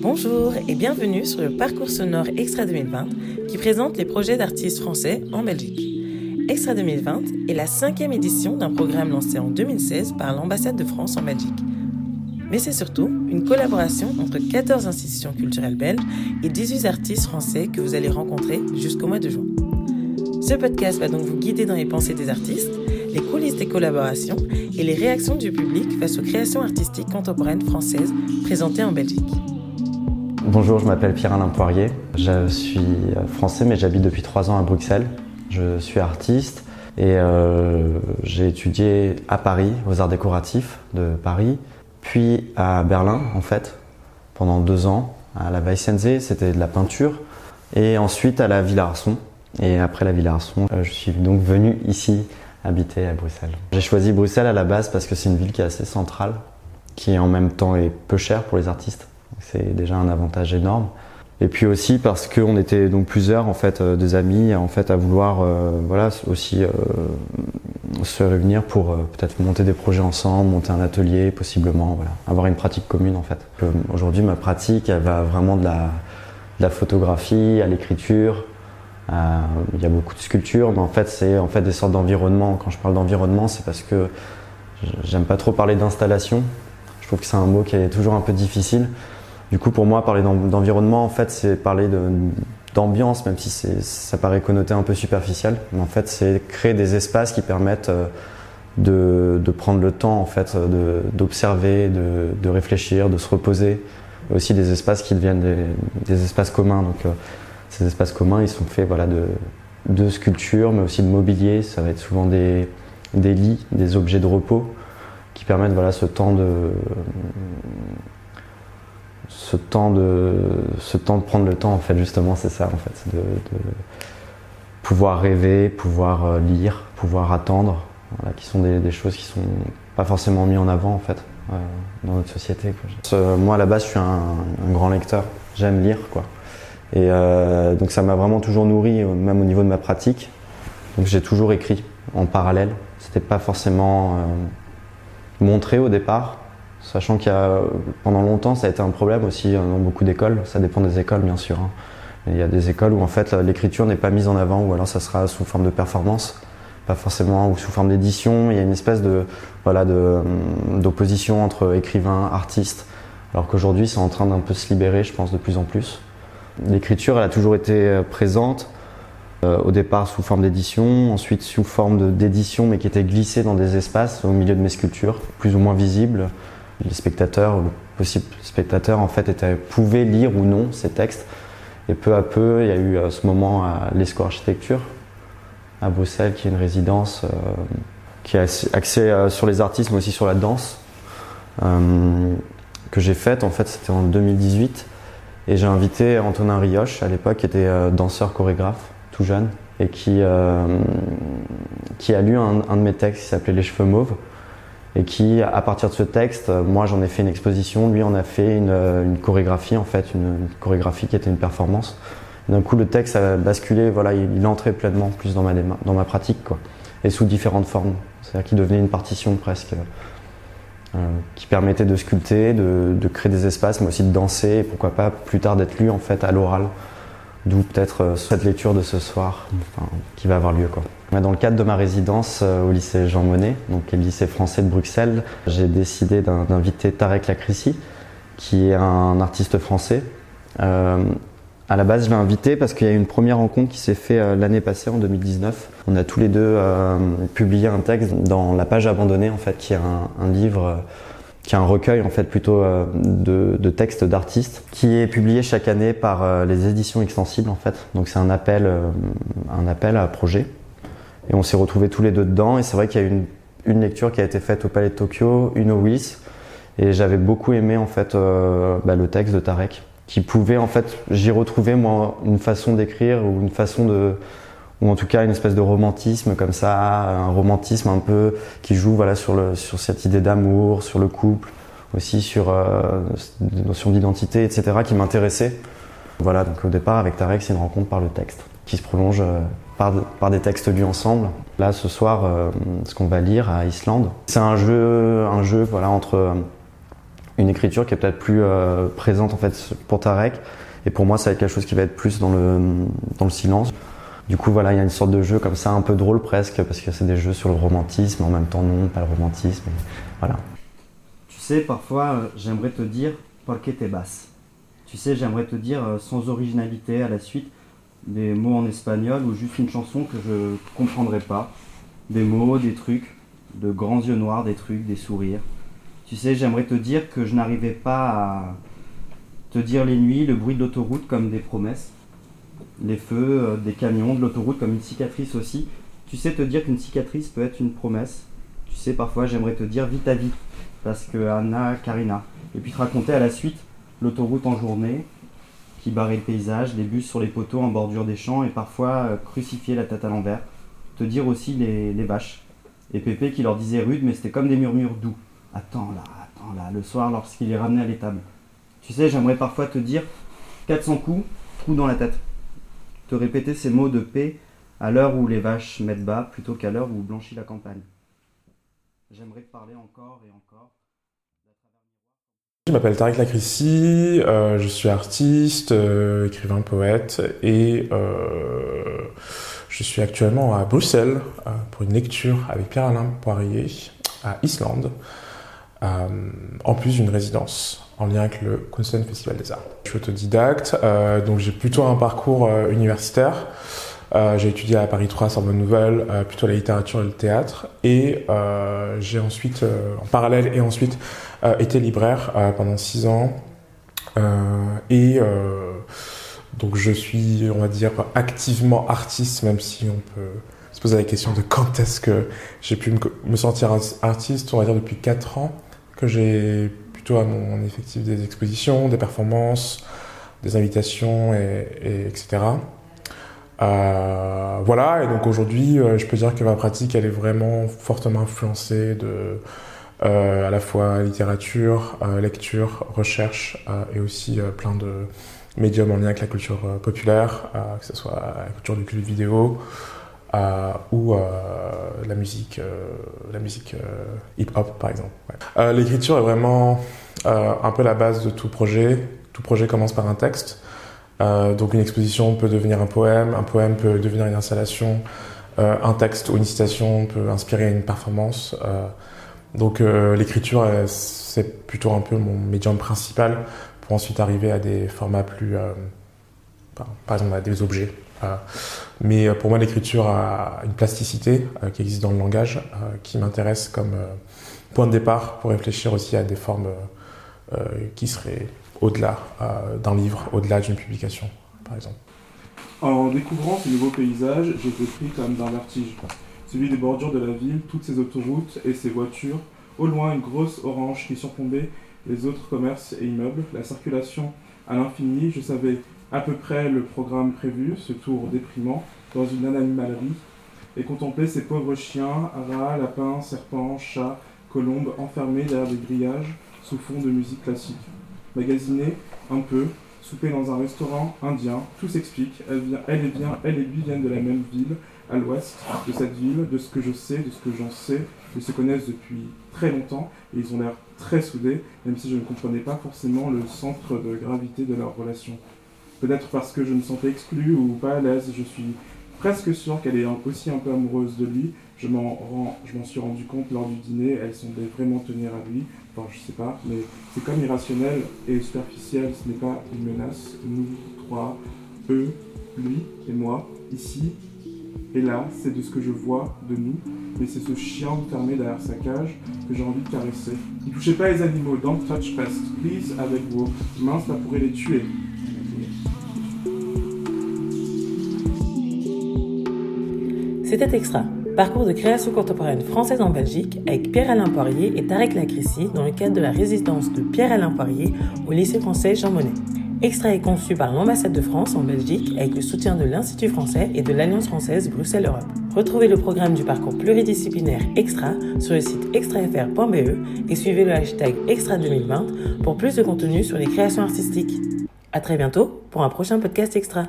Bonjour et bienvenue sur le parcours sonore Extra 2020 qui présente les projets d'artistes français en Belgique. Extra 2020 est la cinquième édition d'un programme lancé en 2016 par l'ambassade de France en Belgique. Mais c'est surtout une collaboration entre 14 institutions culturelles belges et 18 artistes français que vous allez rencontrer jusqu'au mois de juin. Ce podcast va donc vous guider dans les pensées des artistes, les coulisses des collaborations et les réactions du public face aux créations artistiques contemporaines françaises présentées en Belgique. Bonjour, je m'appelle Pierre-Alain Poirier. Je suis français mais j'habite depuis trois ans à Bruxelles. Je suis artiste et euh, j'ai étudié à Paris, aux arts décoratifs de Paris, puis à Berlin en fait, pendant deux ans. À la Weissensee, c'était de la peinture. Et ensuite à la Villa Arson. Et après la Villa Arson, euh, je suis donc venu ici habiter à Bruxelles. J'ai choisi Bruxelles à la base parce que c'est une ville qui est assez centrale, qui en même temps est peu chère pour les artistes. C'est déjà un avantage énorme. Et puis aussi parce qu'on était donc plusieurs en fait euh, des amis en fait à vouloir euh, voilà aussi se réunir pour euh, peut-être monter des projets ensemble, monter un atelier possiblement, voilà, avoir une pratique commune en fait. Euh, Aujourd'hui ma pratique elle va vraiment de la, de photographie à l'écriture. Euh, il y a beaucoup de sculptures, mais en fait c'est en fait des sortes d'environnement. Quand je parle d'environnement, c'est parce que j'aime pas trop parler d'installation. Je trouve que c'est un mot qui est toujours un peu difficile. Du coup, pour moi, parler d'environnement, en fait, c'est parler d'ambiance, même si ça paraît connoté un peu superficiel. Mais en fait, c'est créer des espaces qui permettent euh, de, prendre le temps, en fait, d'observer, de, réfléchir, de se reposer. Aussi des espaces qui deviennent des, espaces communs. Donc, euh, ces espaces communs, ils sont faits voilà, de, de sculptures, mais aussi de mobilier. Ça va être souvent des, des lits, des objets de repos qui permettent voilà, ce temps de ce temps de ce temps de prendre le temps en fait justement c'est ça en fait de, de, pouvoir rêver pouvoir euh, lire pouvoir attendre voilà, qui sont des, choses qui sont pas forcément mises en avant en fait euh, dans notre société moi à la base je suis un, grand lecteur. J'aime lire quoi. Et euh, donc ça m'a vraiment toujours nourri même au niveau de ma pratique. Donc j'ai toujours écrit en parallèle. C'était pas forcément montré au départ Sachant qu'il y a, pendant longtemps, ça a été un problème aussi dans beaucoup d'écoles. Ça dépend des écoles, bien sûr. Hein. il y a des écoles où en fait l'écriture n'est pas mise en avant, ou alors ça sera sous forme de performance, pas forcément, ou sous forme d'édition. Il y a une espèce de, voilà, d'opposition entre écrivains, artistes. Alors qu'aujourd'hui, c'est en train d'un peu se libérer, je pense, de plus en plus. L'écriture, elle a toujours été présente. Euh, au départ sous forme d'édition, ensuite sous forme d'édition, mais qui était glissée dans des espaces au milieu de mes sculptures, plus ou moins visibles les spectateurs, le possible spectateur en fait pouvait lire ou non ces textes. Et peu à peu, il y a eu à ce moment à l'ESCO Architecture à Bruxelles, qui est une résidence euh, qui est axée euh, sur les artistes, mais aussi sur la danse, euh, que j'ai faite. En fait, c'était en 2018. Et j'ai invité Antonin Rioche, à l'époque, qui était euh, danseur chorégraphe, tout jeune, et qui, euh, a lu un de mes textes qui s'appelait Les cheveux mauves et qui, à partir de ce texte, moi j'en ai fait une exposition, lui en a fait une, une chorégraphie en fait, une, chorégraphie qui était une performance. D'un coup, le texte a basculé, voilà, il, il entrait pleinement plus dans ma, dans ma pratique, quoi, et sous différentes formes. C'est-à-dire qu'il devenait une partition presque, euh, qui permettait de sculpter, de, créer des espaces, mais aussi de danser, et pourquoi pas plus tard d'être lu en fait à l'oral. D'où peut-être euh, cette lecture de ce soir, qui va avoir lieu, quoi. Dans le cadre de ma résidence euh, au lycée Jean Monnet, donc le lycée français de Bruxelles, j'ai décidé d'inviter Tarek Lakrissi, qui est un artiste français. Euh, à la base, je l'ai invité parce qu'il y a eu une première rencontre qui s'est faite euh, l'année passée, en 2019. On a tous les deux euh, publié un texte dans La page abandonnée, en fait, qui est un, livre qui est un recueil en fait plutôt de, textes d'artistes qui est publié chaque année par les éditions extensibles en fait. Donc c'est un appel, un appel à projet. Et on s'est retrouvés tous les deux dedans. Et c'est vrai qu'il y a une, une lecture qui a été faite au Palais de Tokyo, une au Willis. Et j'avais beaucoup aimé en fait euh, bah, le texte de Tarek, qui pouvait en fait, j'y retrouvais moi une façon d'écrire ou une façon de, ou en tout cas une espèce de romantisme comme ça, un romantisme un peu qui joue voilà sur le sur cette idée d'amour, sur le couple, aussi sur euh, des notions d'identité, etc. qui m'intéressait. Voilà, donc au départ, avec Tarek, c'est une rencontre par le texte qui se prolonge par, des textes lus ensemble. Là, ce soir, ce qu'on va lire à Islande, c'est un jeu, un jeu voilà, entre une écriture qui est peut-être plus présente en fait pour Tarek, et pour moi, ça va être quelque chose qui va être plus dans le, dans le silence. Du coup, voilà, il y a une sorte de jeu comme ça, un peu drôle presque, parce que c'est des jeux sur le romantisme, en même temps non, pas le romantisme. voilà. Tu sais, parfois, euh, j'aimerais te dire que t'es basse. Tu sais, j'aimerais te dire euh, sans originalité à la suite des mots en espagnol ou juste une chanson que je comprendrais pas. Des mots, des trucs, de grands yeux noirs, des trucs, des sourires. Tu sais, j'aimerais te dire que je n'arrivais pas à te dire les nuits, le bruit de l'autoroute comme des promesses les feux, euh, des camions, de l'autoroute comme une cicatrice aussi. Tu sais te dire qu'une cicatrice peut être une promesse. Tu sais, parfois j'aimerais te dire vite à vite, parce que Anna, Karina. Et puis te raconter à la suite l'autoroute en journée, qui barrait le paysage, les bus sur les poteaux en bordure des champs, et parfois euh, crucifier la tête à l'envers. Te dire aussi les, les vaches. Et Pépé qui leur disait rude, mais c'était comme des murmures doux. Attends là, attends là, le soir lorsqu'il est ramené à l'étable. Tu sais, j'aimerais parfois te dire 400 coups, trou dans la tête te répéter ces mots de paix à l'heure où les vaches mettent bas plutôt qu'à l'heure où blanchit la campagne. J'aimerais te parler encore et encore. Je m'appelle Tariq Lacrissi, euh, je suis artiste, euh, écrivain, poète et euh, je suis actuellement à Bruxelles pour une lecture avec Pierre-Alain Poirier à Islande, en plus d'une résidence en lien avec le Kunsten Festival des Arts. Je suis autodidacte, donc j'ai plutôt un parcours universitaire. Euh, j'ai étudié à Paris 3 Sorbonne Nouvelle, euh, plutôt la littérature et le théâtre. Et euh, j'ai ensuite, en parallèle et ensuite, été libraire pendant six ans. et donc je suis, on va dire, activement artiste, même si on peut se poser la question de quand est-ce que j'ai pu me, sentir artiste, on va dire depuis quatre ans que j'ai plutôt à mon effectif des expositions, des performances, des invitations, et, etc. Euh, voilà, et donc aujourd'hui, euh, je peux dire que ma pratique, elle est vraiment fortement influencée de euh, à la fois littérature, lecture, recherche, et aussi plein de médiums en lien avec la culture populaire, que ce soit la culture du clip vidéo, ou la musique, la musique hip-hop par exemple. L'écriture est vraiment un peu la base de tout projet. Tout projet commence par un texte. Donc une exposition peut devenir un poème, un poème peut devenir une installation, un texte ou une citation peut inspirer une performance. donc l'écriture, c'est plutôt un peu mon médium principal pour ensuite arriver à des formats plus, par exemple à des objets euh, mais pour moi, l'écriture a une plasticité euh, qui existe dans le langage, euh, qui m'intéresse comme point de départ pour réfléchir aussi à des formes qui seraient au-delà d'un livre, au-delà d'une publication, par exemple. En découvrant ce nouveau paysage, j'ai été pris comme d'un vertige. Celui des bordures de la ville, toutes ces autoroutes et ces voitures. Au loin, une grosse orange qui surplombait les autres commerces et immeubles. La circulation à l'infini, je savais à peu près le programme prévu, ce tour déprimant, dans une animalerie, et contempler ces pauvres chiens, rats, lapins, serpents, chats, colombes enfermés derrière des grillages sous fond de musique classique. Magasiner un peu, souper dans un restaurant indien, tout s'explique, elle, elle, et bien, elle et lui viennent de la même ville, à l'ouest de cette ville, de ce que je sais, de ce que j'en sais, ils se connaissent depuis très longtemps et ils ont l'air très soudés, même si je ne comprenais pas forcément le centre de gravité de leur relation. Peut-être parce que je me sentais exclu ou pas à l'aise, je suis presque sûr qu'elle est aussi un peu amoureuse de lui. Je m'en suis rendu compte lors du dîner, elle semblait vraiment tenir à lui. Enfin, je sais pas, mais c'est comme irrationnel et superficiel, ce n'est pas une menace. Nous, trois, eux, lui et moi, ici et là, c'est de ce que je vois de nous, mais c'est ce chien fermé derrière sa cage que j'ai envie de caresser. Ne touchez pas les animaux, don't touch pest, please, avec vos mains, ça pourrait les tuer. C'était Extra, parcours de création contemporaine française en Belgique avec Pierre-Alain Poirier et Tarek Lacrissi dans le cadre de la résidence de Pierre-Alain Poirier au lycée français Jean Monnet. Extra est conçu par l'ambassade de France en Belgique avec le soutien de l'Institut français et de l'Alliance française Bruxelles-Europe. Retrouvez le programme du parcours pluridisciplinaire Extra sur le site extrafr.be et suivez le hashtag Extra 2020 pour plus de contenu sur les créations artistiques. À très bientôt pour un prochain podcast extra.